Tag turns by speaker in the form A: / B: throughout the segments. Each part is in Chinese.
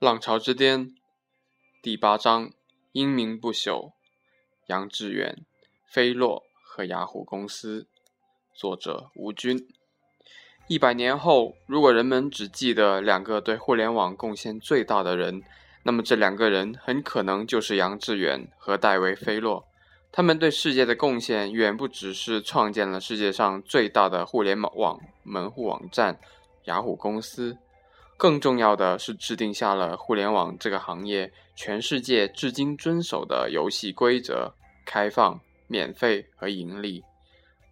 A: 浪潮之巅第八章：英名不朽。杨致远、菲洛和雅虎公司。作者：吴军。一百年后，如果人们只记得两个对互联网贡献最大的人，那么这两个人很可能就是杨致远和戴维·菲洛。他们对世界的贡献远不只是创建了世界上最大的互联网门户网站——雅虎公司。更重要的是，制定下了互联网这个行业全世界至今遵守的游戏规则：开放、免费和盈利。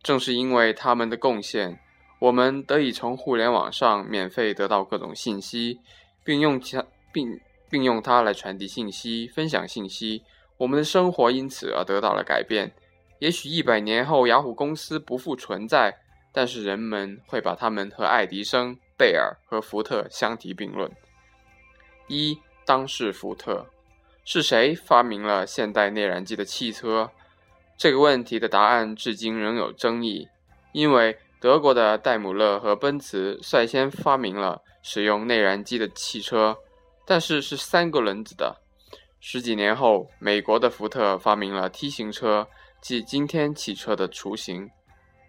A: 正是因为他们的贡献，我们得以从互联网上免费得到各种信息，并用其并并用它来传递信息、分享信息。我们的生活因此而得到了改变。也许一百年后，雅虎公司不复存在，但是人们会把他们和爱迪生。贝尔和福特相提并论。一，当是福特，是谁发明了现代内燃机的汽车？这个问题的答案至今仍有争议。因为德国的戴姆勒和奔驰率先发明了使用内燃机的汽车，但是是三个轮子的。十几年后，美国的福特发明了 T 型车，即今天汽车的雏形。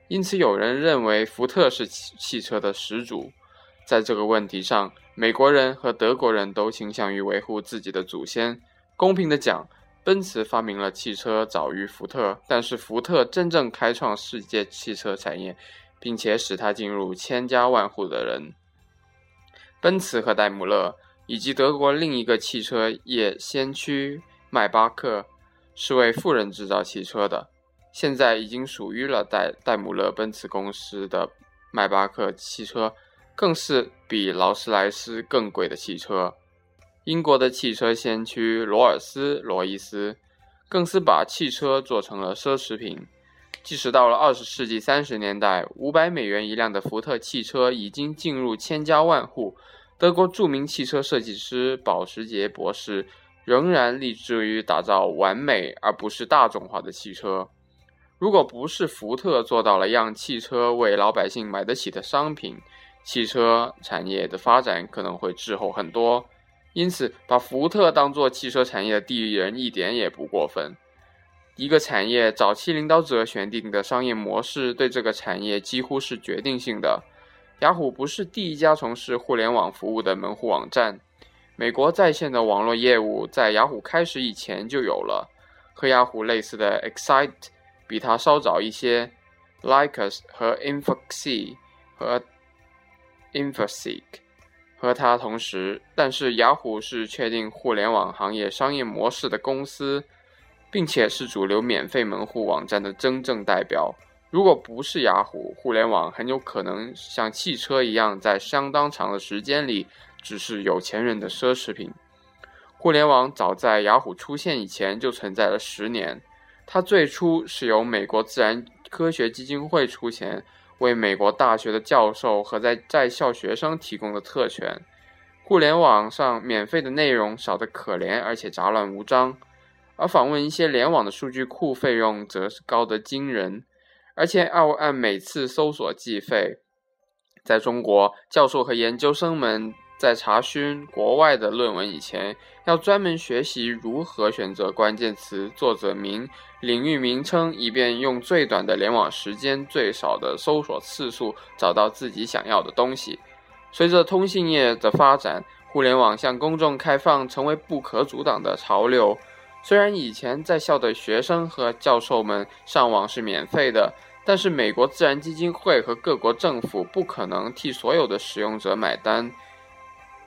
A: 因此，有人认为福特是汽汽车的始祖。在这个问题上，美国人和德国人都倾向于维护自己的祖先。公平的讲，奔驰发明了汽车早于福特，但是福特真正开创世界汽车产业，并且使它进入千家万户的人，奔驰和戴姆勒，以及德国另一个汽车业先驱迈巴克，是为富人制造汽车的。现在已经属于了戴戴姆勒奔驰公司的迈巴克汽车。更是比劳斯莱斯更贵的汽车。英国的汽车先驱罗尔斯·罗伊斯更是把汽车做成了奢侈品。即使到了二十世纪三十年代，五百美元一辆的福特汽车已经进入千家万户，德国著名汽车设计师保时捷博士仍然立志于打造完美而不是大众化的汽车。如果不是福特做到了让汽车为老百姓买得起的商品，汽车产业的发展可能会滞后很多，因此把福特当做汽车产业的第一人一点也不过分。一个产业早期领导者选定的商业模式对这个产业几乎是决定性的。雅虎不是第一家从事互联网服务的门户网站，美国在线的网络业务在雅虎开始以前就有了。和雅虎类似的 Excite 比它稍早一些，Lycus 和 Infoxy 和 Infoseek 和它同时，但是雅虎是确定互联网行业商业模式的公司，并且是主流免费门户网站的真正代表。如果不是雅虎，互联网很有可能像汽车一样，在相当长的时间里只是有钱人的奢侈品。互联网早在雅虎出现以前就存在了十年，它最初是由美国自然科学基金会出钱。为美国大学的教授和在在校学生提供的特权。互联网上免费的内容少得可怜，而且杂乱无章；而访问一些联网的数据库费用则是高得惊人，而且要按每次搜索计费。在中国，教授和研究生们。在查询国外的论文以前，要专门学习如何选择关键词、作者名、领域名称，以便用最短的联网时间、最少的搜索次数找到自己想要的东西。随着通信业的发展，互联网向公众开放成为不可阻挡的潮流。虽然以前在校的学生和教授们上网是免费的，但是美国自然基金会和各国政府不可能替所有的使用者买单。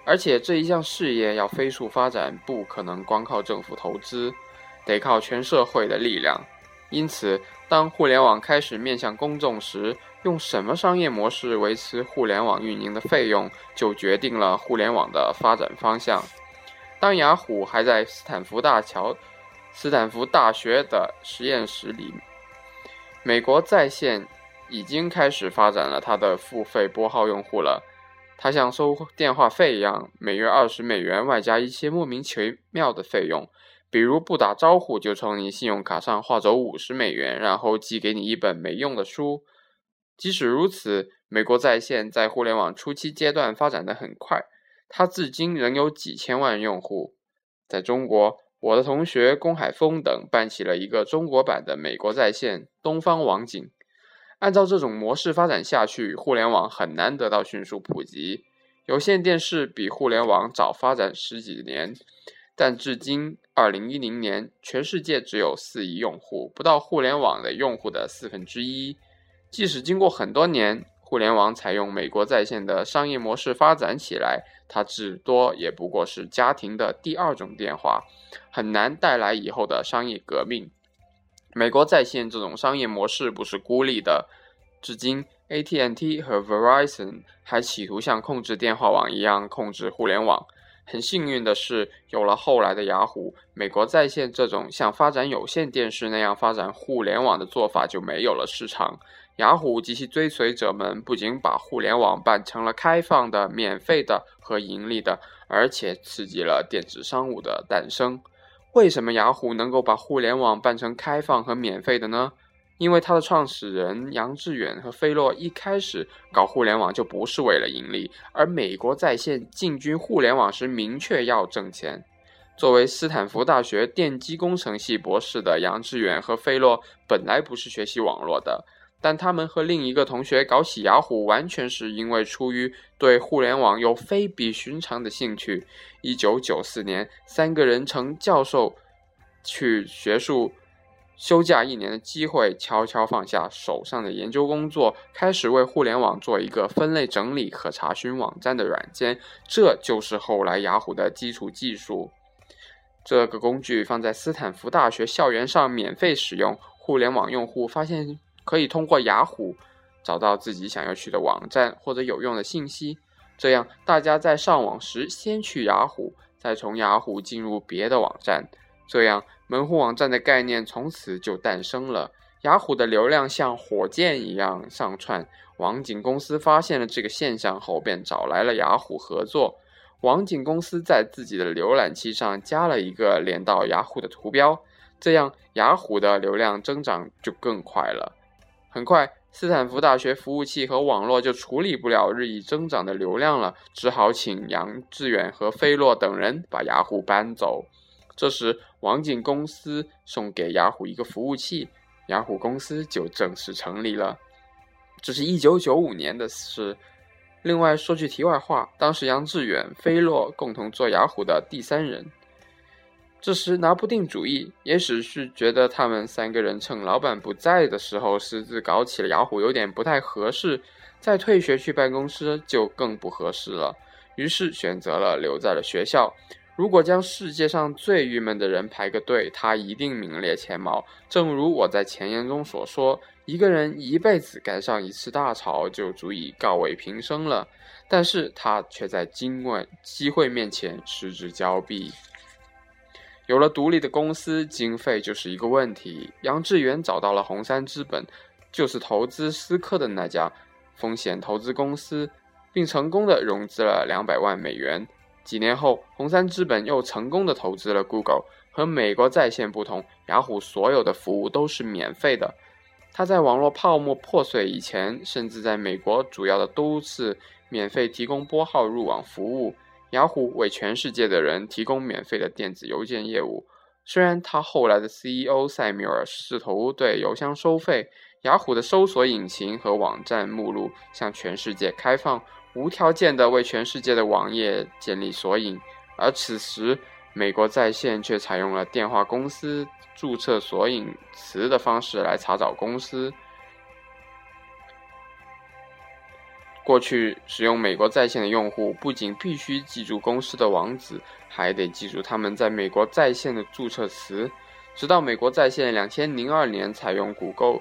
A: 而且这一项事业要飞速发展，不可能光靠政府投资，得靠全社会的力量。因此，当互联网开始面向公众时，用什么商业模式维持互联网运营的费用，就决定了互联网的发展方向。当雅虎还在斯坦福大桥、斯坦福大学的实验室里，美国在线已经开始发展了它的付费拨号用户了。它像收电话费一样，每月二十美元，外加一些莫名其妙的费用，比如不打招呼就从你信用卡上划走五十美元，然后寄给你一本没用的书。即使如此，美国在线在互联网初期阶段发展的很快，它至今仍有几千万用户。在中国，我的同学龚海峰等办起了一个中国版的美国在线东方网景。按照这种模式发展下去，互联网很难得到迅速普及。有线电视比互联网早发展十几年，但至今二零一零年，全世界只有四亿用户，不到互联网的用户的四分之一。即使经过很多年，互联网采用美国在线的商业模式发展起来，它至多也不过是家庭的第二种电话，很难带来以后的商业革命。美国在线这种商业模式不是孤立的，至今 AT&T 和 Verizon 还企图像控制电话网一样控制互联网。很幸运的是，有了后来的雅虎，美国在线这种像发展有线电视那样发展互联网的做法就没有了市场。雅虎及其追随者们不仅把互联网办成了开放的、免费的和盈利的，而且刺激了电子商务的诞生。为什么雅虎能够把互联网办成开放和免费的呢？因为它的创始人杨致远和菲洛一开始搞互联网就不是为了盈利，而美国在线进军互联网时明确要挣钱。作为斯坦福大学电机工程系博士的杨致远和菲洛本来不是学习网络的。但他们和另一个同学搞起雅虎，完全是因为出于对互联网有非比寻常的兴趣。一九九四年，三个人乘教授去学术休假一年的机会，悄悄放下手上的研究工作，开始为互联网做一个分类整理和查询网站的软件。这就是后来雅虎的基础技术。这个工具放在斯坦福大学校园上免费使用，互联网用户发现。可以通过雅虎找到自己想要去的网站或者有用的信息，这样大家在上网时先去雅虎，再从雅虎进入别的网站，这样门户网站的概念从此就诞生了。雅虎的流量像火箭一样上窜，网景公司发现了这个现象后，便找来了雅虎合作。网景公司在自己的浏览器上加了一个连到雅虎的图标，这样雅虎的流量增长就更快了。很快，斯坦福大学服务器和网络就处理不了日益增长的流量了，只好请杨致远和菲洛等人把雅虎搬走。这时，网景公司送给雅虎一个服务器，雅虎公司就正式成立了。这是一九九五年的事。另外说句题外话，当时杨致远、菲洛共同做雅虎的第三人。这时拿不定主意，也许是觉得他们三个人趁老板不在的时候私自搞起了雅虎，有点不太合适。再退学去办公室就更不合适了，于是选择了留在了学校。如果将世界上最郁闷的人排个队，他一定名列前茅。正如我在前言中所说，一个人一辈子赶上一次大潮就足以告慰平生了，但是他却在今晚机会面前失之交臂。有了独立的公司，经费就是一个问题。杨致远找到了红杉资本，就是投资思科的那家风险投资公司，并成功的融资了两百万美元。几年后，红杉资本又成功的投资了 Google。和美国在线不同，雅虎所有的服务都是免费的。它在网络泡沫破碎以前，甚至在美国主要的都市免费提供拨号入网服务。雅虎为全世界的人提供免费的电子邮件业务。虽然他后来的 CEO 塞缪尔试图对邮箱收费，雅虎的搜索引擎和网站目录向全世界开放，无条件的为全世界的网页建立索引。而此时，美国在线却采用了电话公司注册索引词的方式来查找公司。过去使用美国在线的用户不仅必须记住公司的网址，还得记住他们在美国在线的注册词。直到美国在线两千零二年采用谷歌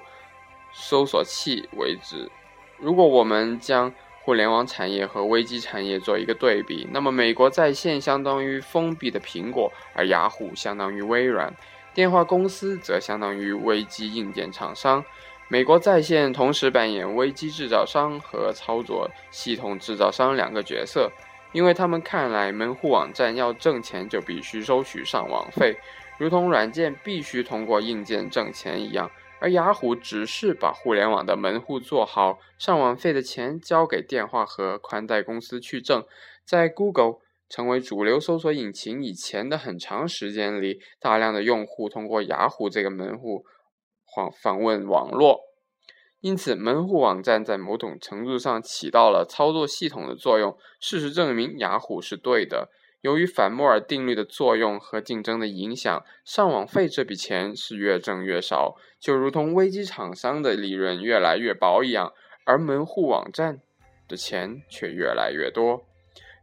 A: 搜索器为止。如果我们将互联网产业和危机产业做一个对比，那么美国在线相当于封闭的苹果，而雅虎相当于微软，电话公司则相当于危机硬件厂商。美国在线同时扮演危机制造商和操作系统制造商两个角色，因为他们看来门户网站要挣钱就必须收取上网费，如同软件必须通过硬件挣钱一样。而雅虎只是把互联网的门户做好，上网费的钱交给电话和宽带公司去挣，在 Google 成为主流搜索引擎以前的很长时间里，大量的用户通过雅虎这个门户访访问网络，因此门户网站在某种程度上起到了操作系统的作用。事实证明，雅虎是对的。由于反摩尔定律的作用和竞争的影响，上网费这笔钱是越挣越少，就如同危机厂商的利润越来越薄一样，而门户网站的钱却越来越多。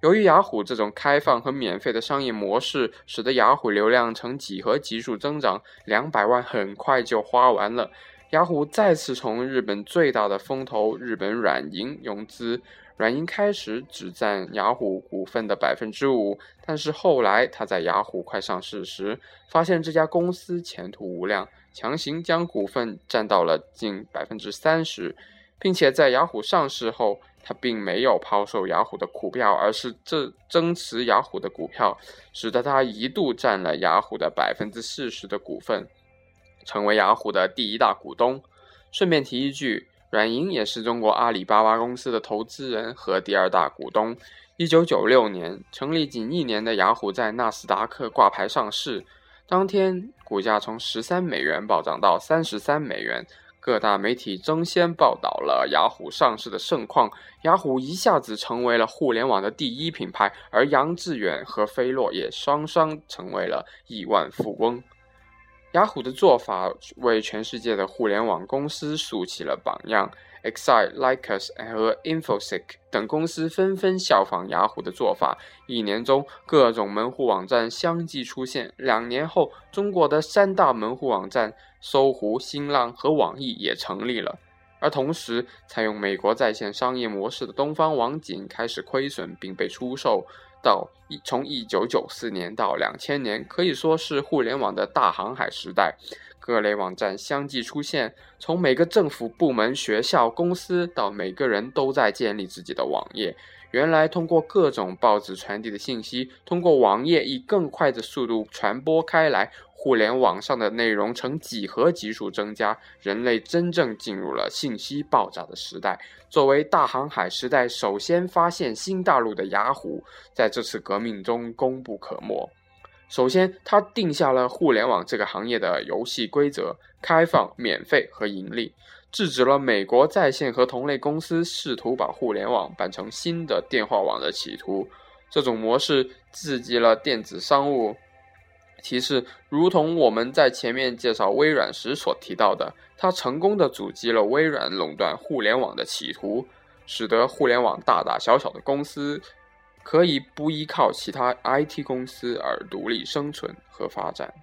A: 由于雅虎这种开放和免费的商业模式，使得雅虎流量呈几何级数增长，两百万很快就花完了。雅虎再次从日本最大的风投日本软银融资。软银开始只占雅虎股份的百分之五，但是后来他在雅虎快上市时，发现这家公司前途无量，强行将股份占到了近百分之三十，并且在雅虎上市后，他并没有抛售雅虎的股票，而是这增持雅虎的股票，使得他一度占了雅虎的百分之四十的股份，成为雅虎的第一大股东。顺便提一句。软银也是中国阿里巴巴公司的投资人和第二大股东。一九九六年成立仅一年的雅虎在纳斯达克挂牌上市，当天股价从十三美元暴涨到三十三美元，各大媒体争先报道了雅虎上市的盛况，雅虎一下子成为了互联网的第一品牌，而杨致远和飞洛也双双成为了亿万富翁。雅虎的做法为全世界的互联网公司竖起了榜样，Excite、Lycus 和 Infosec 等公司纷纷效仿雅虎的做法。一年中，各种门户网站相继出现。两年后，中国的三大门户网站搜狐、新浪和网易也成立了。而同时，采用美国在线商业模式的东方网景开始亏损，并被出售。到一从一九九四年到两千年，可以说是互联网的大航海时代，各类网站相继出现。从每个政府部门、学校、公司到每个人都在建立自己的网页。原来通过各种报纸传递的信息，通过网页以更快的速度传播开来。互联网上的内容呈几何级数增加，人类真正进入了信息爆炸的时代。作为大航海时代首先发现新大陆的雅虎，在这次革命中功不可没。首先，他定下了互联网这个行业的游戏规则：开放、免费和盈利，制止了美国在线和同类公司试图把互联网办成新的电话网的企图。这种模式刺激了电子商务。其次，如同我们在前面介绍微软时所提到的，它成功的阻击了微软垄断互联网的企图，使得互联网大大小小的公司可以不依靠其他 IT 公司而独立生存和发展。